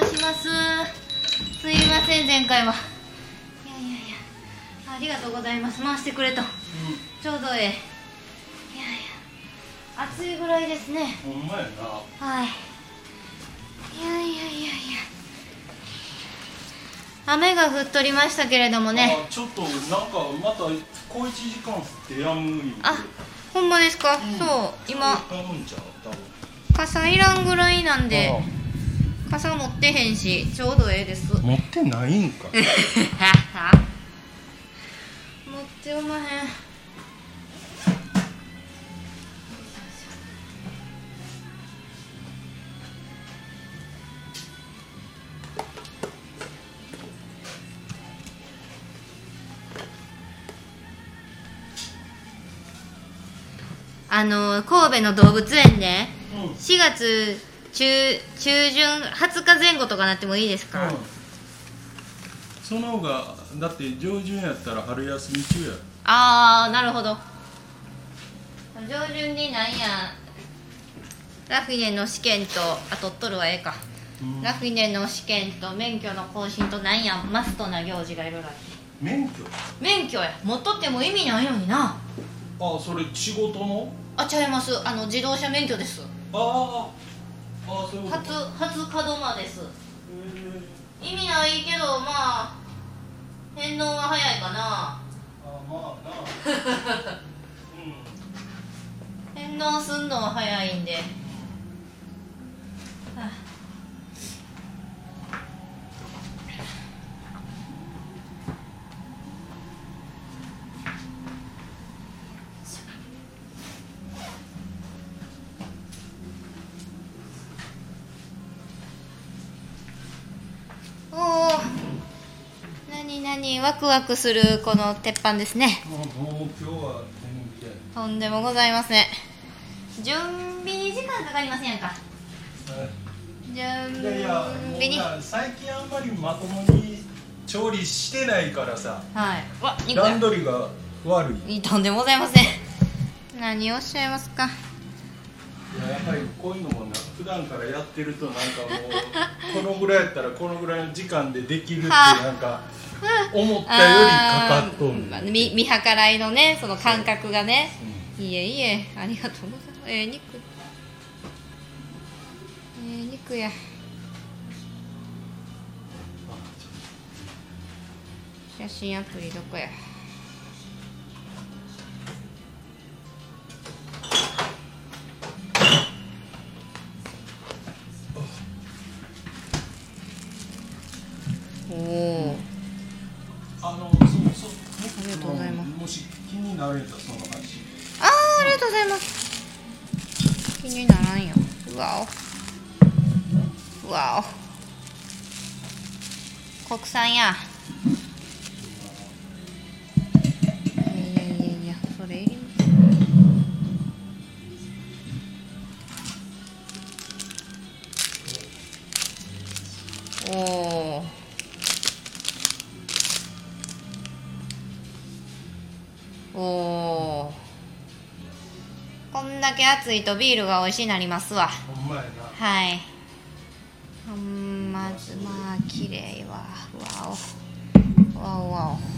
します。すいません前回は。いやいやいや。ありがとうございます。回してくれと。ちょうどええ。いやいや。暑いぐらいですね。ほんまやな。はい。いやいやいやいや。雨が降っとりましたけれどもね。あちょっとなんかまた小1時間降ってやむあほんまですか、うん。そう今。傘いらんぐらいなんで。あ傘持ってへんしちょうどええです。持持ってないんか。っておまへん。あの神戸の動物園でうん。4月中中旬20日前後とかなってもいいですか、うん。その方がだって上旬やったら春休み中や。ああなるほど。上旬になんやラフィネの試験とあ取っとるはええか、うん。ラフィネの試験と免許の更新となんやマストな行事がいろいろあって。免許？免許や。持っとっても意味ないのにな。あそれ仕事の？あちゃいます。あの自動車免許です。ああ初初門間です。へ意味ないけどまあ返納は早いかな。まあな。うん。返納すんのは早いんで、はあおお何何ワクワクするこの鉄板ですね。とんでもございません準備に時間かかりませんか。準備に。最近あんまりまともに調理してないからさ。はい。わ肉段や取りが悪い。とんでもございません。何をおっしゃいますか。いややっぱりこういうのもな普段からやってるとなんかもう このぐらいやったらこのぐらいの時間でできるってはあなんか思ったよりかかっとん見見計らいのねその感覚がね。いえいえありがとうございます。ええ肉。ええ肉や。写真アプリどこや。おおなるんやったらその感じああありがとうございます。気にならんよ。わお。わお。国産や。おおこんだけ暑いとビールが美味しいなりますわ。ほんまやな。はい。うんまずまあ綺麗わ。わお。わおわお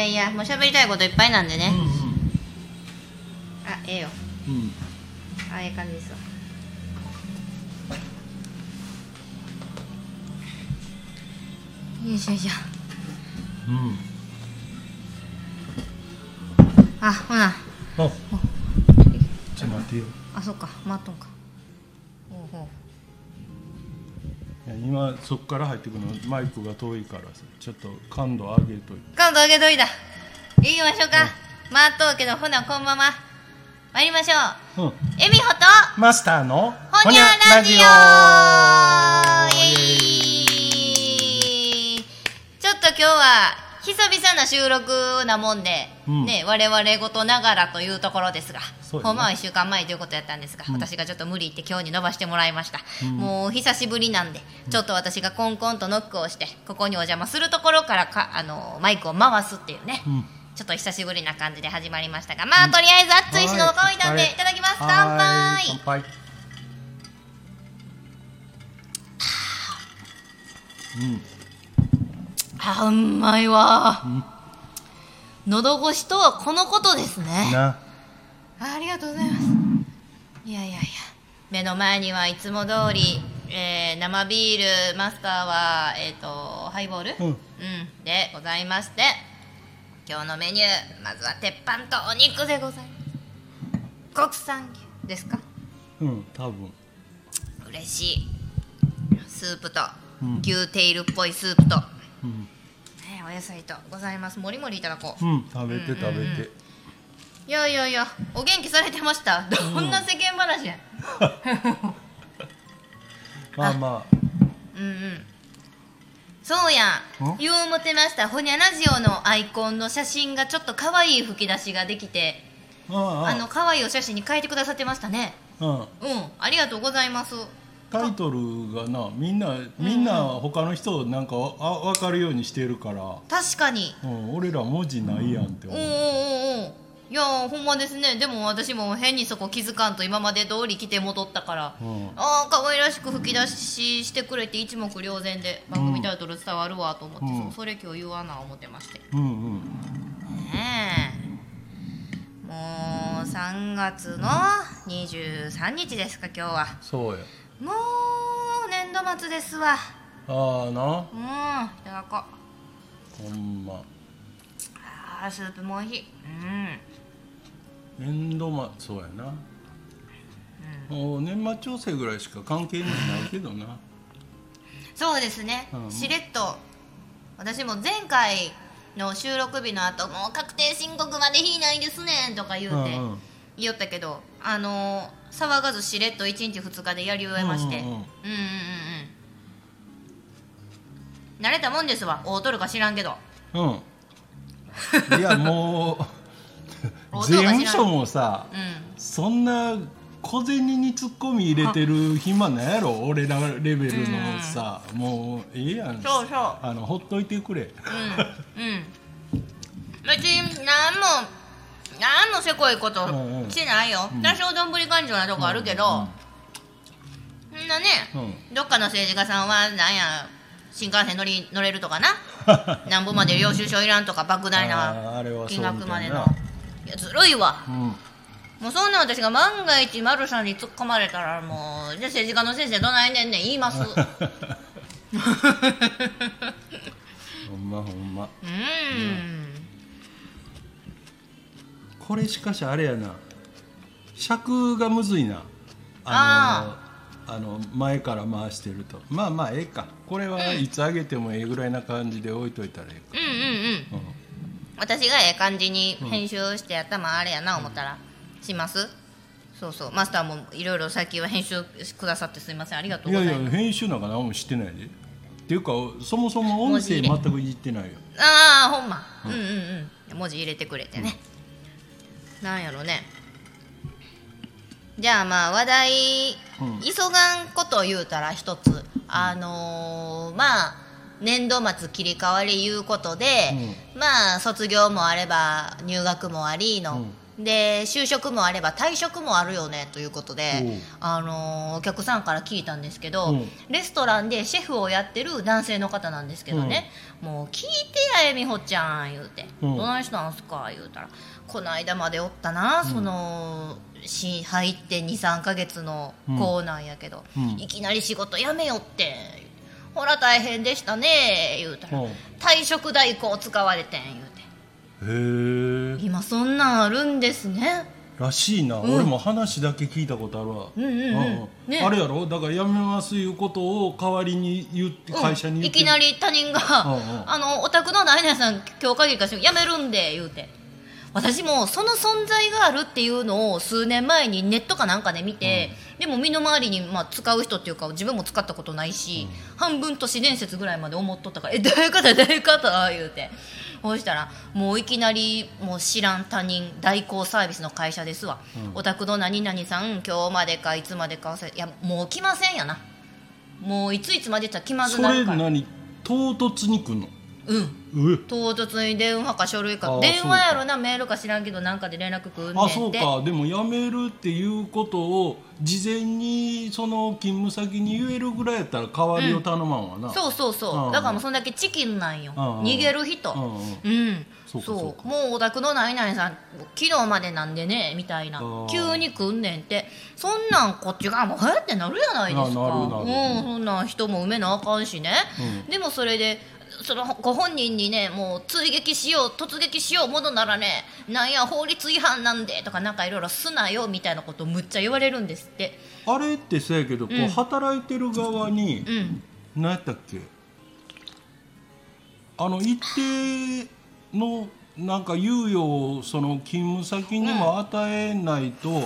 やいやもう喋りたいこといっぱいなんでね、あええよ。うん。うんあええ感じですわ。よいしょよいしょ。うん。あほな。あ。ちょっと待ってよ。あそっか。待っとんか今そっから入ってくるのマイクが遠いからさちょっと感度上げといて。うカウント上げといた。行きましょうか。待っとうけどほなこのまま参りましょう。うん。えみほとマスターのほにゃラジオ。イエイ。ちょっと今日は久々な収録なもんで、うん。ね我々事ながらというところですがほんまは1週間前ということやったんですが、うん。私がちょっと無理言って今日に伸ばしてもらいました、うん。もう久しぶりなんでちょっと私がコンコンとノックをしてここにお邪魔するところからかあのマイクを回すっていうね、うん。ちょっと久しぶりな感じで始まりましたがまあ、とりあえず熱いしの乾いたんではいいただきます。乾はい。杯。あうまいわ、ん。喉越しとはこのことですね。なありがとうございます。いやいやいや。目の前にはいつも通り、えー生ビールマスターはえっ、とハイボール、うん。でございまして今日のメニューまずは鉄板とお肉でございます。国産牛ですか？うん多分。嬉しい。スープと、うん。牛テールっぽいスープと、うん、ね、お野菜とございます。もりもりいただこう。うん、食べて食べて、うんうんうんいやいやいやお元気されてました。どんな世間話や、まあまうんうん。そうやん。言う思ってました。ほにゃラジオのアイコンの写真がちょっと可愛い吹き出しができて。ああああの可愛いお写真に変えてくださってましたね。うん、うん。ありがとうございます。タイトルがなみんなみんな他の人なんかわあ分かるようにしてるから、確かに。うん、俺ら文字ないやんっておお思う、おおいやほんまですね。でも私も変にそこ気づかんと今まで通り来て戻ったから。うん。ああ可愛らしく吹き出ししてくれて一目瞭然で番組タイトル伝わるわと思って、うん。それ今日言わな思ってまして。うんうんねえ。もう3月の23日ですか今日は。そうや。もう年度末ですわ。ああな。うんいただこ。うほんま。あースープも美味しい。うん年度末そうやな、もう年末調整ぐらいしか関係ないけどな。そうですね、うん。しれっと。私も前回の収録日の後もう確定申告まで日ないですねんとか言うてうんうん。言おったけどあのー騒がずしれっと1日2日でやり終えまして、うんうんうん。うんうんうんうん。慣れたもんですわ。大とるか知らんけど。うん。いやもう音 税務署もさうん。そんな小銭にツッコミ入れてる暇ないやろ？俺らレベルのさもうええやん。そうそう。あのほっといてくれ。うん。うん。別に何も何もせこいことうんうん。してないよ、うん。多少どんぶり勘定なとこあるけど、そんなね、うどっかの政治家さんはなんや新幹線乗り乗れるとかな？なんぼまで領収書いらんとか莫大な。金額までのいいやずるいわ。うん。もうそんな私が万が一丸さんに突っ込まれたらもうじゃあ政治家の先生どないねんねん言います。うほんまほんま。ーん。これしかしあれやな。尺がむずいな。あのあの前から回してると。まあまあええか。これはいつ上げてもええぐらいな感じで置いといたらええうんうんうん。か、私がええ感じに編集して頭あれやな思ったら。します？そうそう。マスターもいろいろ最近は編集くださってすみません。ありがとうん、いやいや編集なんか何もしてないで。っていうかそもそも音声全くいじってないよ。ああほんま、うん、うんうん文字入れてくれてね、なんやろね。じゃあまあ話題、うん。急がんこと言うたら一つ。あのーまあ年度末切り替わりいうことで、まあ卒業もあれば入学もありの、で就職もあれば退職もあるよねということで、あのーお客さんから聞いたんですけど、うん。レストランでシェフをやってる男性の方なんですけどね、もう聞いてやえみほちゃん言うて「うんどないしたんすか?」言うたら「この間までおったな、そのし入って23か月の子なんやけど、うん。いきなり仕事辞めよってほら大変でしたね」言うたら。うん「退職代行使われてん」言うて。へえ。今そんなんあるんですね。らしいな、ん。俺も話だけ聞いたことあるわ、うんうんうん。ね。あれやろ？だから辞めますいうことを代わりに言って会社に言って、うんいきなり他人がうんうん「あのお宅の何々さん今日限りかし辞めるんで」言うて私もその存在があるっていうのを数年前にネットかなんかで見て、でも身の回りにまあ使う人っていうか自分も使ったことないし、半分都市伝説ぐらいまで思っとったから「えどういうことどういうこと?」言うて。そうしたらもういきなりもう知らん他人代行サービスの会社ですわ、お宅の何々さん今日までかいつまでかいやもう来ませんやな。もういついつまでって言ったら気まずそれなるか。ら何？唐突に来んの？うん。うえ。唐突に電話か書類か。電話やろなメールか知らんけどなんかで連絡くんねんあてそうか。でも辞めるっていうことを事前にその勤務先に言えるぐらいやったら代わりを頼まんわな、そうそうそう、うん。だからもうそんだけチキンなんよ、うん。逃げる人。うん。うん。うんそう。もうお宅の何々さん昨日までなんでねみたいな。急に来んねんって。そんなんこっちがもうはやってなるやないですか。うん。そんなん人も埋めなあかんしね、でもそれでそのご本人にねもう追撃しよう突撃しようものならねなんや法律違反なんでとかなんかいろいろすなよみたいなことをむっちゃ言われるんですって。あれってそうやけど、こう働いてる側にうん。何やったっけ？あの一定のなんか猶予をその勤務先にも与えないとうん。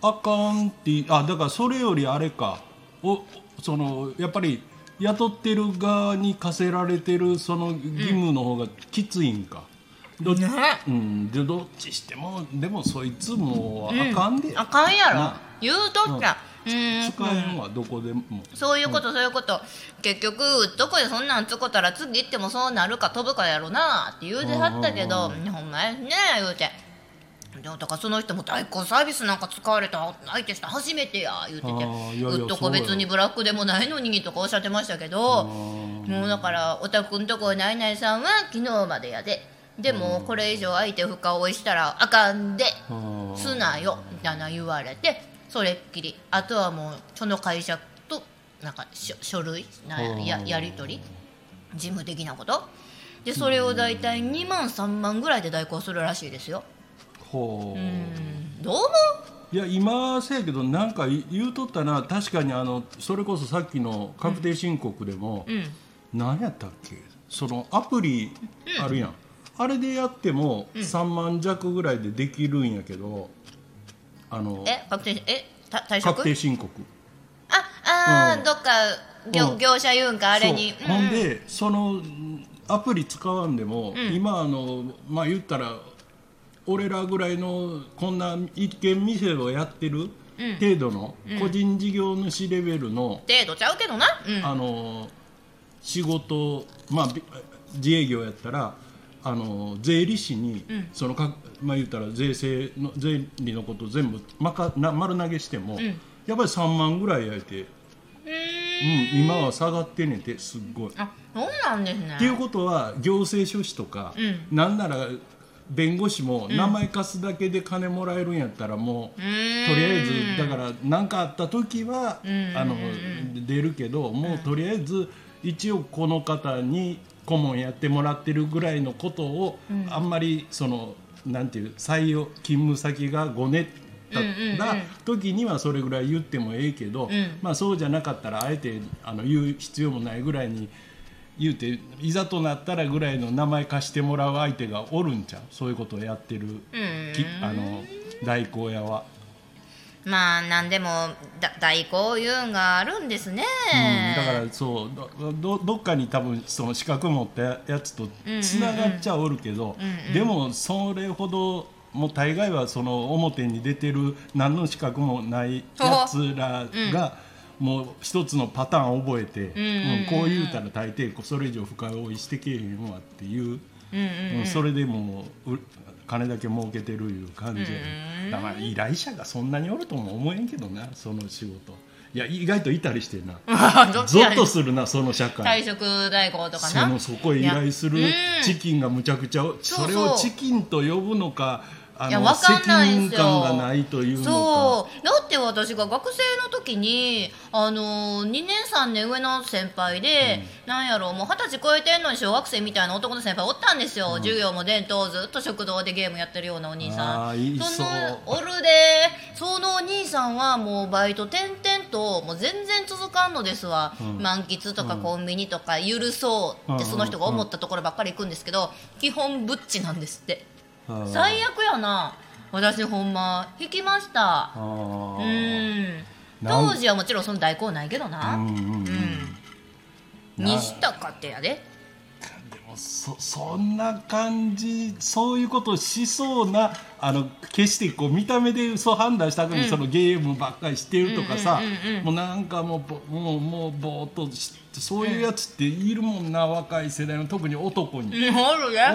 あかんってあだからそれよりあれか。おそのやっぱり雇ってる側に課せられてるその義務の方がきついんか、どっね。うん、でどっちしてもでもそいつもあかんで、あかんやろ。な。言うとった。うん。使えんわどこでも。そういうことそういうこと。結局どこでそんなんつこたら次行ってもそうなるか飛ぶかやろなって言うてはったけど。ほんまやね言うてでもだからその人も代行サービスなんか使われた相手した初めてや言うててうっとこ別にブラックでもないのにとかおっしゃってましたけどもうだからお宅んとこないないさんは昨日までやで。でもこれ以上相手深追いしたらあかんであすなよみたいな言われてそれっきり。あとはもうその会社となんか書書類なややり取り事務的なこと。でそれを大体2万3万ぐらいで代行するらしいですよほう。うん。どう思いや今せやけどなんか言うとったな。確かにあのそれこそさっきの確定申告でも、ううん。何やったっけ？そのアプリあるやん、あれでやっても3万弱ぐらいでできるんやけどあのえ確定えた退確職定申告。ああー、うん。どっか業,、うん。業者言うんかあれに。ほんでそのうんアプリ使わんでも、今あのまあ言ったら俺らぐらいのこんな一軒店をやってる程度の個人事業主レベルの、程度ちゃうけどな。うん。あの仕事まあび自営業やったらあの税理士に、そのかまあ言ったら税制の税理のこと全部まかな丸投げしても、やっぱり3万ぐらいやいて、うん、今は下がってんねんてすっごい。あそうなんですね。っていうことは行政書士とか、うなんなら弁護士も名前貸すだけで金もらえるんやったらもう、とりあえずだから何かあった時は、あの出るけどもうとりあえず一応この方に顧問やってもらってるぐらいのことを、あんまりそのなんていう採用勤務先がごねったら時にはそれぐらい言ってもええけど、まあそうじゃなかったらあえてあの言う必要もないぐらいに。言うていざとなったらぐらいの名前貸してもらう相手がおるんちゃう？そういうことをやってるきあの代行屋は、まあなんでもだ代行いうんがあるんですね、うん、だからそうどどどっかに多分その資格持ったやつとつながっちゃおるけど、でもそれほどもう大概はその表に出てる何の資格もないやつらが、もう一つのパターン覚えて、うん。こう言うたら大抵それ以上深追いしてけえへんわっていう、うんそれでもうう金だけ儲けてるいう感じやねだから依頼者がそんなにおるとも思えんけどなその仕事。いや意外といたりしてな。ゾッとするなその社会。退職代行とかな。そのそこへ依頼するチキンがむちゃくちゃそれをチキンと呼ぶのかあのいやわかん責ないんですよ。任感がないというそう。だって私が学生の時にあの2年3年上の先輩で、なんやろうもう二十歳超えてんのに小学生みたいな男の先輩おったんですよ、授業も伝統ずっと食堂でゲームやってるようなお兄さん。そのおるでそのお兄さんはもうバイト転々ともう全然続かんのですわ、満喫とかコンビニとか許そうってうん。その人が思ったところばっかり行くんですけど基本ブッチなんですって。最悪やな。私ほんま引きました。あうーん当時はもちろんその代行ないけどな。うんうんうん。うん。にしたかってやでそそんな感じそういうことをしそうなあの決してこう見た目でそう判断したくに、そのゲームばっかりしてるとかさ、もうなんかもうぼもうもうぼーっとしそういうやつっているもんな、若い世代の特に男に。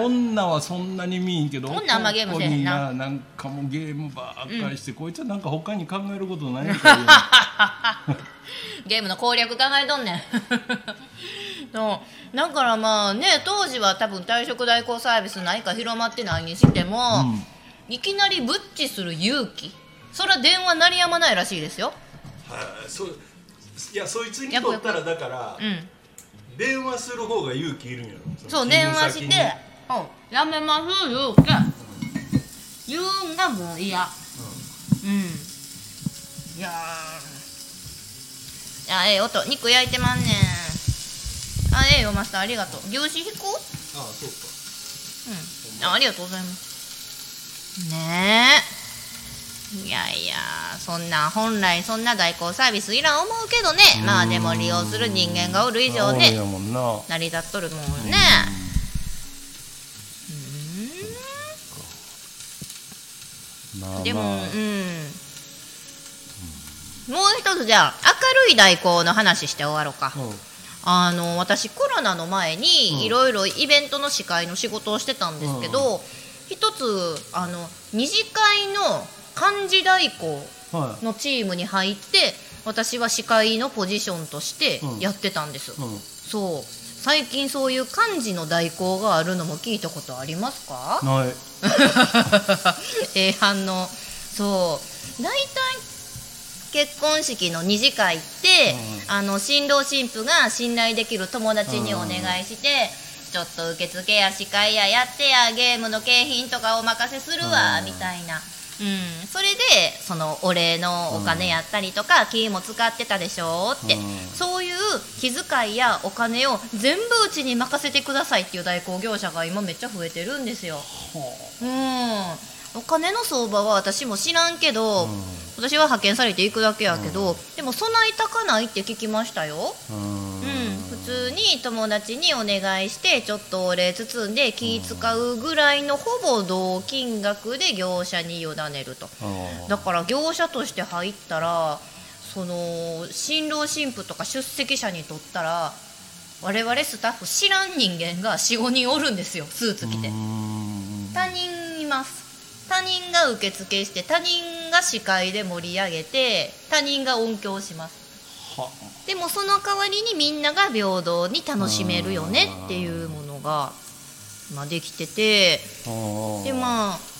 女はそんなに見んけど女あんまゲームな。男になんかもうゲームばっかりして、こいつはなんか他に考えることないん ゲームの攻略考えとんねんそうだからまあね当時は多分退職代行サービスないか広まってないにしても、いきなりブッチする勇気。それは電話鳴りやまないらしいですよ。はいそういやそいつにとったらだからうん。電話する方が勇気いるんやろ。そうの電話して勤務先に「うん。やめますよ」って言うんがもう嫌。うん。いやー。いやええ音肉焼いてまんねんあええよマスターありがとう。牛脂引くああそうか。うん。あありがとうございます。ねえ。いやいやそんな本来そんな代行サービスいらん思うけどね。まあでも利用する人間がおる以上ね成り立っとるもんね。まあでも、まあ。うん。もう一つじゃあ明るい代行の話して終わろうか。うんあの私コロナの前うん。にいろいろイベントの司会の仕事をしてたんですけど、一つあの二次会の漢字代行はい。のチームに入って私は司会のポジションとしてやってたんです、うん。そう。最近そういう漢字の代行があるのも聞いたことありますか？ない。ええ反応。そう。大体結婚式の二次会って、あの新郎新婦が信頼できる友達にお願いして、ちょっと受付や司会ややってやゲームの景品とかお任せするわ、うん。みたいな。うん、それでそのお礼のお金やったりとか、金も使ってたでしょって、うん。そういう気遣いやお金を全部うちに任せてくださいっていう代行業者が今めっちゃ増えてるんですよ。うんお金の相場は私も知らんけど、私は派遣されていくだけやけど、でも備え高ないって聞きましたよ。うん。うん、普通に友達にお願いしてちょっとお礼包んで気使うぐらいのほぼ同金額で業者に委ねると。うん。だから業者として入ったらその新郎新婦とか出席者にとったら我々スタッフ知らん人間が45人おるんですよスーツ着て。うん。他人います他人が受付して他人が司会で盛り上げて他人が音響します。は。でもその代わりにみんなが平等に楽しめるよねっていうものが、まあ、できてて。でまあ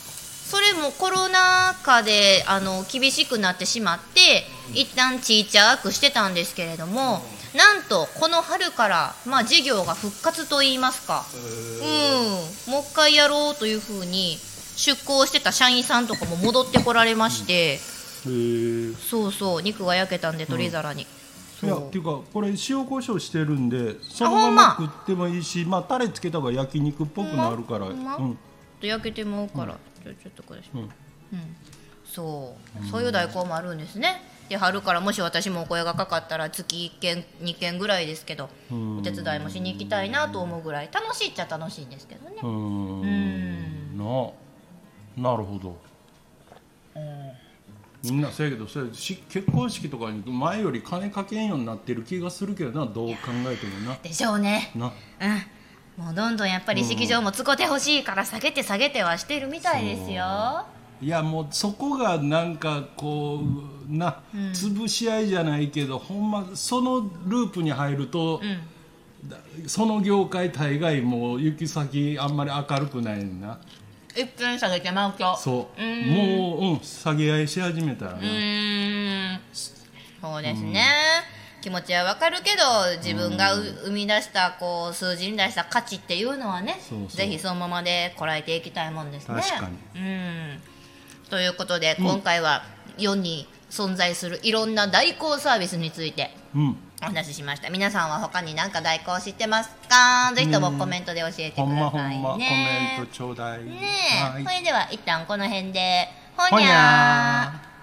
それもコロナ禍であの厳しくなってしまって一旦ちいちゃくしてたんですけれどもなんとこの春から、まあ、事業が復活といいますか、うん、もう一回やろうというふうに出向してた社員さんとかも戻ってこられまして、そうそう肉が焼けたんで取り皿に、いやっていうかこれ塩コショウしてるんでそのまま食ってもいいしまあタレつけた方が焼肉っぽくなるから。うん。と焼けてまうから、ちょちょっとこれ、うん。うん、そう。そういう代行もあるんですね。で春からもし私もお声がかかったら月1件2件ぐらいですけどうん。お手伝いもしに行きたいなと思うぐらい楽しいっちゃ楽しいんですけどね。うーん。ななるほど。みんなせやけどそれし結婚式とかに前より金かけんようになってる気がするけどなどう考えてもな。でしょうね。な。うん。もうどんどんやっぱり式場も使ってほしいから下げて下げてはしてるみたいですよ。いやもうそこがなんかこうな、潰し合いじゃないけどほんまそのループに入ると、だその業界大概もう行き先あんまり明るくないな一分下げてまう今日そう。うん。もう、うん、下げ合いし始めたらうな、ーん。そうですね、気持ちはわかるけど自分がう生み出したこう数字に出した価値っていうのはねぜひそのままでこらえていきたいもんですね。確かうん。ということで、今回は世に存在するいろんな代行サービスについて。うんお話ししました。皆さんは他に何か代行知ってますか？ぜひともコメントで教えてくだほんまほさいんまコメねントちょうだい。ねえ、はい。それでは一旦この辺で。ほほにゃー